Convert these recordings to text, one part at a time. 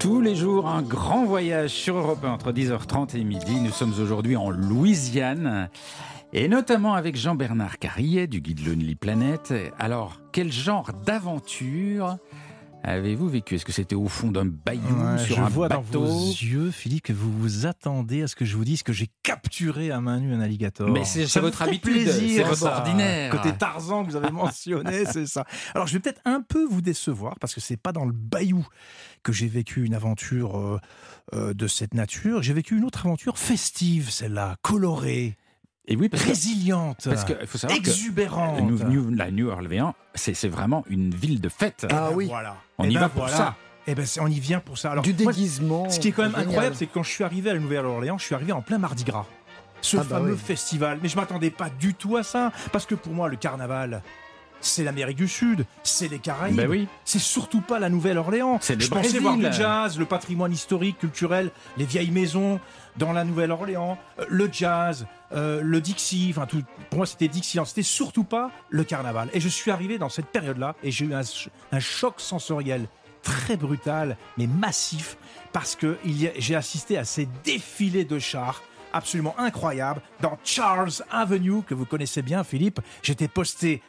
Tous les jours, un grand voyage sur Europe 1 entre 10h30 et midi. Nous sommes aujourd'hui en Louisiane. Et notamment avec Jean-Bernard Carrier du guide Lonely Planet. Alors, quel genre d'aventure avez-vous vécu Est-ce que c'était au fond d'un bayou, sur je un vois bateau dans vos yeux, Philippe, que vous vous attendez à ce que je vous dise que j'ai capturé à main nue un alligator. Mais c'est- votre habitude, c'est votre ordinaire. Côté Tarzan que vous avez mentionné, c'est ça. Alors je vais peut-être un peu vous décevoir parce que c'est pas dans le bayou que j'ai vécu une aventure euh, euh, de cette nature. J'ai vécu une autre aventure festive, celle-là, colorée, Et oui, parce que résiliente, parce que, faut savoir que exubérante. New- New- la New Orleans, c'est c'est vraiment une ville de fête. Eh ben Ah oui. Voilà. On Eh y ben va pour voilà. ça. Eh ben, on y vient pour ça. Alors, du moi, déguisement. Ce qui est quand même génial. incroyable, c'est que quand je suis arrivé à la Nouvelle-Orléans, je suis arrivé en plein Mardi Gras. Ce Ah bah fameux oui. festival. Mais je m'attendais pas du tout à ça. Parce que pour moi, le carnaval, c'est l'Amérique du Sud, c'est les Caraïbes. Ben oui. C'est surtout pas la Nouvelle-Orléans. C'est le Je pensais Brésil. voir du jazz, le patrimoine historique, culturel, les vieilles maisons dans la Nouvelle-Orléans, euh, le jazz, euh, le Dixie. Enfin, tout, pour moi, c'était Dixieland. C'était surtout pas le carnaval. Et je suis arrivé dans cette période-là et j'ai eu un, ch- un choc sensoriel très brutal, mais massif, parce que j'ai assisté à ces défilés de chars absolument incroyables dans Charles Avenue, que vous connaissez bien, Philippe. J'étais posté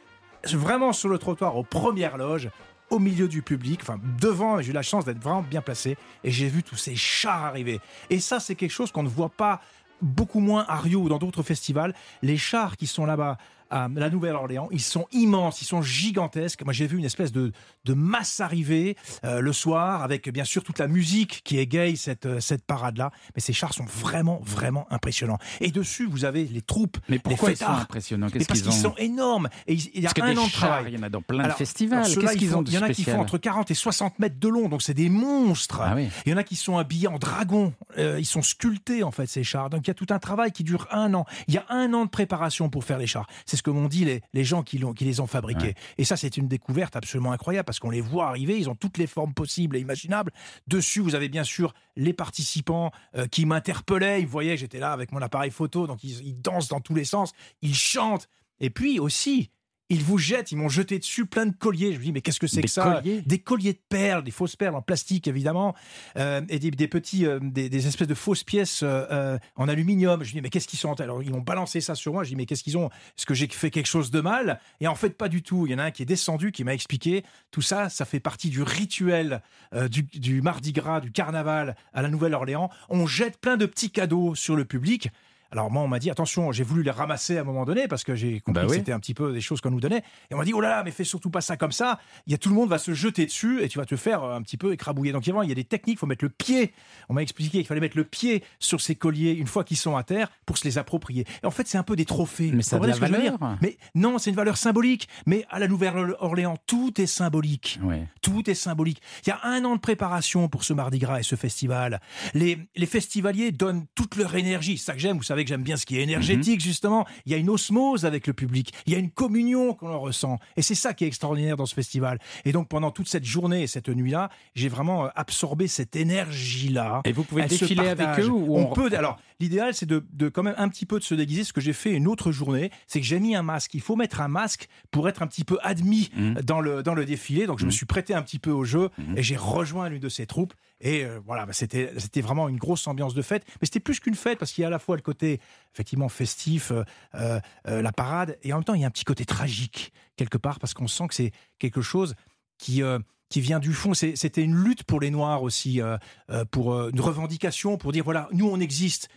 vraiment sur le trottoir aux premières loges, au milieu du public, enfin devant, j'ai eu la chance d'être vraiment bien placé, et j'ai vu tous ces chars arriver. Et ça, c'est quelque chose qu'on ne voit pas beaucoup moins à Rio ou dans d'autres festivals. Les chars qui sont là-bas à la Nouvelle-Orléans, ils sont immenses, ils sont gigantesques. Moi, j'ai vu une espèce de, de masse arriver euh, le soir, avec bien sûr toute la musique qui égaye cette, euh, cette parade-là. Mais ces chars sont vraiment, vraiment impressionnants. Et dessus, vous avez les troupes, Mais pourquoi les ils sont impressionnants? Qu'est-ce parce qu'ils qu'ils ont sont énormes. Et il y a un an de travail. il y en a dans plein Alors, de festivals. Qu'est-ce ils qu'ils ont Il y en a qui font entre 40 et 60 mètres de long, donc c'est des monstres. Ah oui. Il y en a qui sont habillés en dragon. Euh, ils sont sculptés, en fait, ces chars. Donc il y a tout un travail qui dure un an. Il y a un an de préparation pour faire les chars. C'est ce que m'ont dit les, les gens qui, l'ont- qui les ont fabriqués. Ouais. Et ça, c'est une découverte absolument incroyable parce qu'on les voit arriver. Ils ont toutes les formes possibles et imaginables. Dessus, vous avez bien sûr les participants euh, qui m'interpellaient. Ils voyaient, j'étais là avec mon appareil photo. Donc ils, ils dansent dans tous les sens. Ils chantent. Et puis aussi, ils vous jettent. Ils m'ont jeté dessus plein de colliers. Je me dis, mais qu'est-ce que c'est que ça colliers Des colliers de perles, des fausses perles en plastique, évidemment euh, et des, des petits, euh, des, des espèces de fausses pièces euh, en aluminium. Je dis mais qu'est-ce qu'ils sont Alors ils m'ont balancé ça sur moi. Je dis mais qu'est-ce qu'ils ont Est-ce que j'ai fait quelque chose de mal Et en fait pas du tout. Il y en a un qui est descendu, qui m'a expliqué tout ça. Ça fait partie du rituel du, du Mardi Gras, du Carnaval à la Nouvelle-Orléans. On jette plein de petits cadeaux sur le public. Alors moi, on m'a dit, attention, j'ai voulu les ramasser à un moment donné parce que j'ai compris Bah que c'était un petit peu des choses qu'on nous donnait. Et on m'a dit, oh là là, mais fais surtout pas ça comme ça. Il y a tout le monde va se jeter dessus et tu vas te faire euh, un petit peu écrabouiller. Donc il y a des techniques, il faut mettre le pied. On m'a expliqué qu'il fallait mettre le pied sur ces colliers une fois qu'ils sont à terre pour se les approprier. Et en fait, c'est un peu des trophées. Mais ça a de la valeur. Mais non, c'est une valeur symbolique. Mais à la Nouvelle-Orléans, tout est symbolique. Ouais. Tout est symbolique. Il y a un an de préparation pour ce Mardi Gras et ce festival. Les, les festivaliers donnent toute leur énergie. C'est ça que j'aime. Vous savez que j'aime bien ce qui est énergétique, justement. Il y a une osmose avec le public. Il y a une communion qu'on en ressent. Et c'est ça qui est extraordinaire dans ce festival. Et donc, pendant toute cette journée et cette nuit-là, j'ai vraiment euh, absorbé cette énergie-là. Et vous pouvez Elle défiler avec eux ou on peut. Alors, l'idéal, c'est de, de quand même un petit peu de se déguiser. Ce que j'ai fait une autre journée, c'est que j'ai mis un masque. Il faut mettre un masque pour être un petit peu admis Mhm. dans le dans le défilé. Donc, je me Mhm. suis prêté un petit peu au jeu Mhm. et j'ai rejoint l'une de ces troupes. Et euh, voilà, bah, c'était c'était vraiment une grosse ambiance de fête. Mais c'était plus qu'une fête parce qu'il y a à la fois le côté effectivement festif, euh, euh, la parade, et en même temps il y a un petit côté tragique quelque part parce qu'on sent que c'est quelque chose qui qui vient du fond. C'était une lutte pour les Noirs aussi, pour une revendication, pour dire voilà, nous on existe.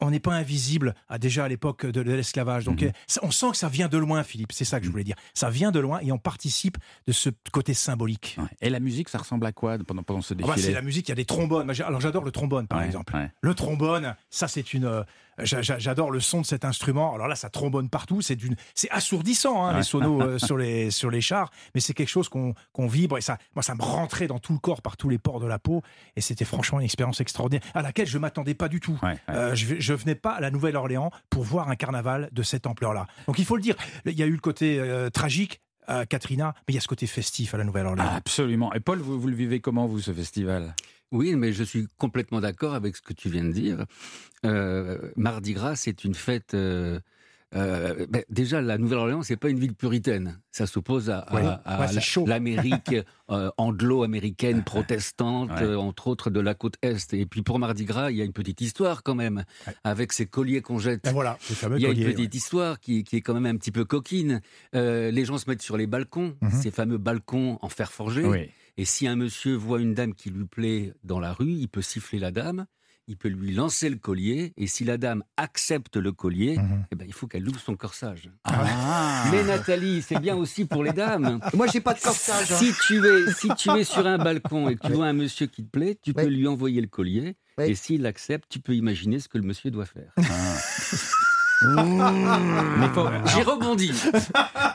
On n'est pas invisible à déjà à l'époque de, de l'esclavage. Donc Mhm. euh, on sent que ça vient de loin, Philippe. C'est ça que je voulais dire. Ça vient de loin et on participe de ce côté symbolique. Ouais. Et la musique, ça ressemble à quoi pendant, pendant ce Ah bah, défilé? c'est la musique, il y a des trombones. Alors j'adore le trombone, par Ouais, exemple. ouais. Le trombone, ça c'est une. J'a- j'a- J'adore le son de cet instrument. Alors là, ça trombone partout. C'est d'une, c'est assourdissant hein, Ouais. les sonos euh, sur les sur les chars, mais c'est quelque chose qu'on qu'on vibre et ça, moi, ça me rentrait dans tout le corps, par tous les pores de la peau, et c'était franchement une expérience extraordinaire à laquelle je m'attendais pas du tout. Ouais, ouais. Euh, je, je venais pas à la Nouvelle-Orléans pour voir un carnaval de cette ampleur-là. Donc il faut le dire, il y a eu le côté euh, tragique. à Katrina, mais il y a ce côté festif à la Nouvelle-Orléans. Ah, absolument. Et Paul, vous, vous le vivez comment, vous, ce festival? Oui, mais je suis complètement d'accord avec ce que tu viens de dire. Euh, Mardi Gras, c'est une fête euh, euh, ben, déjà, la Nouvelle-Orléans, c'est pas une ville puritaine. Ça s'oppose à, à- Ouais, l'Amérique anglo-américaine protestante, Ouais. entre autres de la côte est. Et puis pour Mardi Gras, il y a une petite histoire quand même, avec ces colliers qu'on jette. Et voilà, Il y a une petite histoire qui, qui est quand même un petit peu coquine. Les gens se mettent sur les balcons, Mhm. ces fameux balcons en fer forgé. Oui. Et si un monsieur voit une dame qui lui plaît dans la rue, il peut siffler la dame, il peut lui lancer le collier, et si la dame accepte le collier, Mhm. eh ben, il faut qu'elle ouvre son corsage. Ah. Mais Nathalie, c'est bien aussi pour les dames. Moi, j'ai pas de corsage. hein. Si tu, es, si tu es sur un balcon et que tu vois un monsieur qui te plaît, tu peux lui envoyer le collier. Oui. Et s'il accepte, tu peux imaginer ce que le monsieur doit faire. Faut- J'ai rebondi.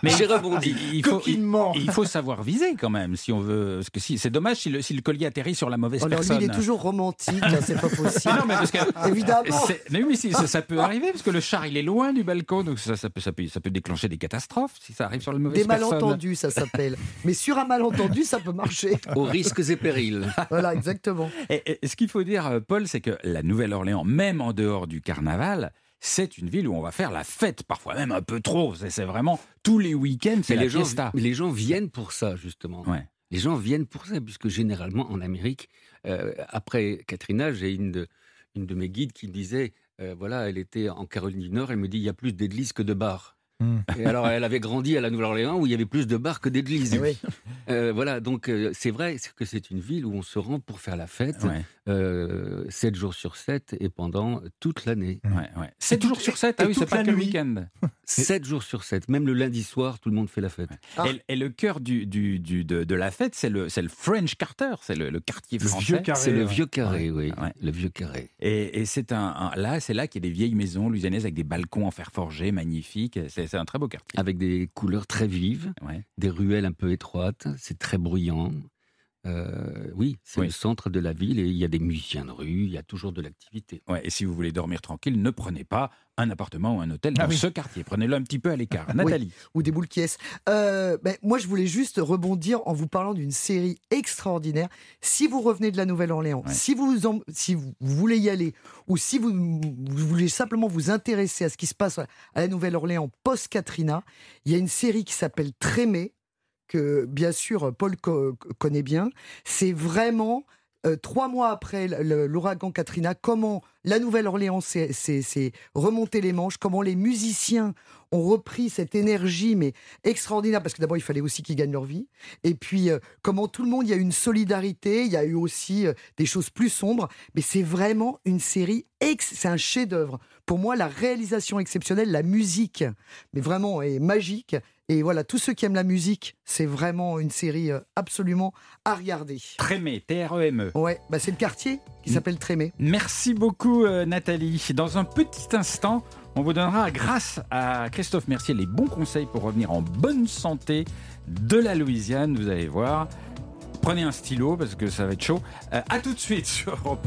Mais J'ai rebondi. il faut, il, faut savoir viser quand même si on veut. Parce que si, c'est dommage si le, si le collier atterrit sur la mauvaise Oh, alors, lui, personne. il est toujours romantique, là, c'est pas possible. Non, mais parce que Évidemment. Mais oui, si, ça, ça peut arriver parce que le char il est loin du balcon, donc ça, ça peut, ça, peut, ça peut déclencher des catastrophes si ça arrive sur la mauvaise Des personne. malentendus, ça s'appelle. Mais sur un malentendu, ça peut marcher. Aux risques et périls. Voilà, exactement. Et, et ce qu'il faut dire, euh, Paul, c'est que la Nouvelle-Orléans, même en dehors du carnaval, c'est une ville où on va faire la fête, parfois même un peu trop. C'est vraiment tous les week-ends, c'est la les gens, fiesta. mais les gens viennent pour ça, justement. Ouais. Les gens viennent pour ça, puisque généralement, en Amérique, euh, après Katrina, j'ai une de, une de mes guides qui me disait, euh, voilà, elle était en Caroline du Nord, elle me dit, il y a plus d'églises que de bars. Hmm. Et alors, elle avait grandi à la Nouvelle-Orléans où il y avait plus de bars que d'églises. Eh oui. Euh, voilà, donc euh, c'est vrai que c'est une ville où on se rend pour faire la fête, Ouais, euh, 7 jours sur 7 et pendant toute l'année. ouais, ouais. 7 toute- jours sur 7, et ah oui, c'est pas que le week-end. 7 jours sur 7, même le lundi soir, tout le monde fait la fête. Ah. Et, et le cœur du, du, du- de, de la fête, c'est le, c'est le French Quarter, c'est le, le quartier Le français. vieux carré. C'est le vieux carré, oui. ouais. Le vieux carré. Et, et c'est un, un- là, c'est là qu'il y a des vieilles maisons louisianaises avec des balcons en fer forgé magnifiques. C'est c'est un très beau quartier. Avec des couleurs très vives, Ouais. des ruelles un peu étroites, c'est très bruyant. Euh, oui, c'est Oui. le centre de la ville et il y a des musiciens de rue, il y a toujours de l'activité. Ouais, et si vous voulez dormir tranquille, ne prenez pas un appartement ou un hôtel Ah dans oui. ce quartier. Prenez-le un petit peu à l'écart. Nathalie. Ou des boules qui. Euh, ben, moi, je voulais juste rebondir en vous parlant d'une série extraordinaire. Si vous revenez de la Nouvelle-Orléans, Ouais. si, vous en- si vous voulez y aller, ou si vous, vous voulez simplement vous intéresser à ce qui se passe à la Nouvelle-Orléans post-Katrina, il y a une série qui s'appelle Trémé, bien sûr Paul co- connaît bien. C'est vraiment. euh, trois mois après l'ouragan Katrina, comment la Nouvelle-Orléans s'est remonté les manches, comment les musiciens ont repris cette énergie, mais extraordinaire, parce que d'abord, il fallait aussi qu'ils gagnent leur vie. Et puis, euh, comment tout le monde, il y a eu une solidarité, il y a eu aussi euh, des choses plus sombres, mais c'est vraiment une série, c'est un chef-d'œuvre. Pour moi, la réalisation exceptionnelle, la musique, mais vraiment, est magique. Et voilà, tous ceux qui aiment la musique, c'est vraiment une série euh, absolument à regarder. Trémé, T-R-E-M-E. Ouais, bah c'est le quartier qui Mm. s'appelle Trémé. Merci beaucoup euh, Nathalie. Dans un petit instant, on vous donnera, grâce à Christophe Mercier, les bons conseils pour revenir en bonne santé de la Louisiane. Vous allez voir. Prenez un stylo parce que ça va être chaud. Euh, à tout de suite sur Europe